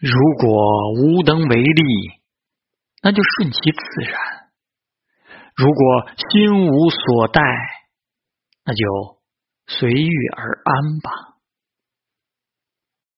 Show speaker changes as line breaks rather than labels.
如果无能为力那就顺其自然如果心无所待那就随遇而安吧。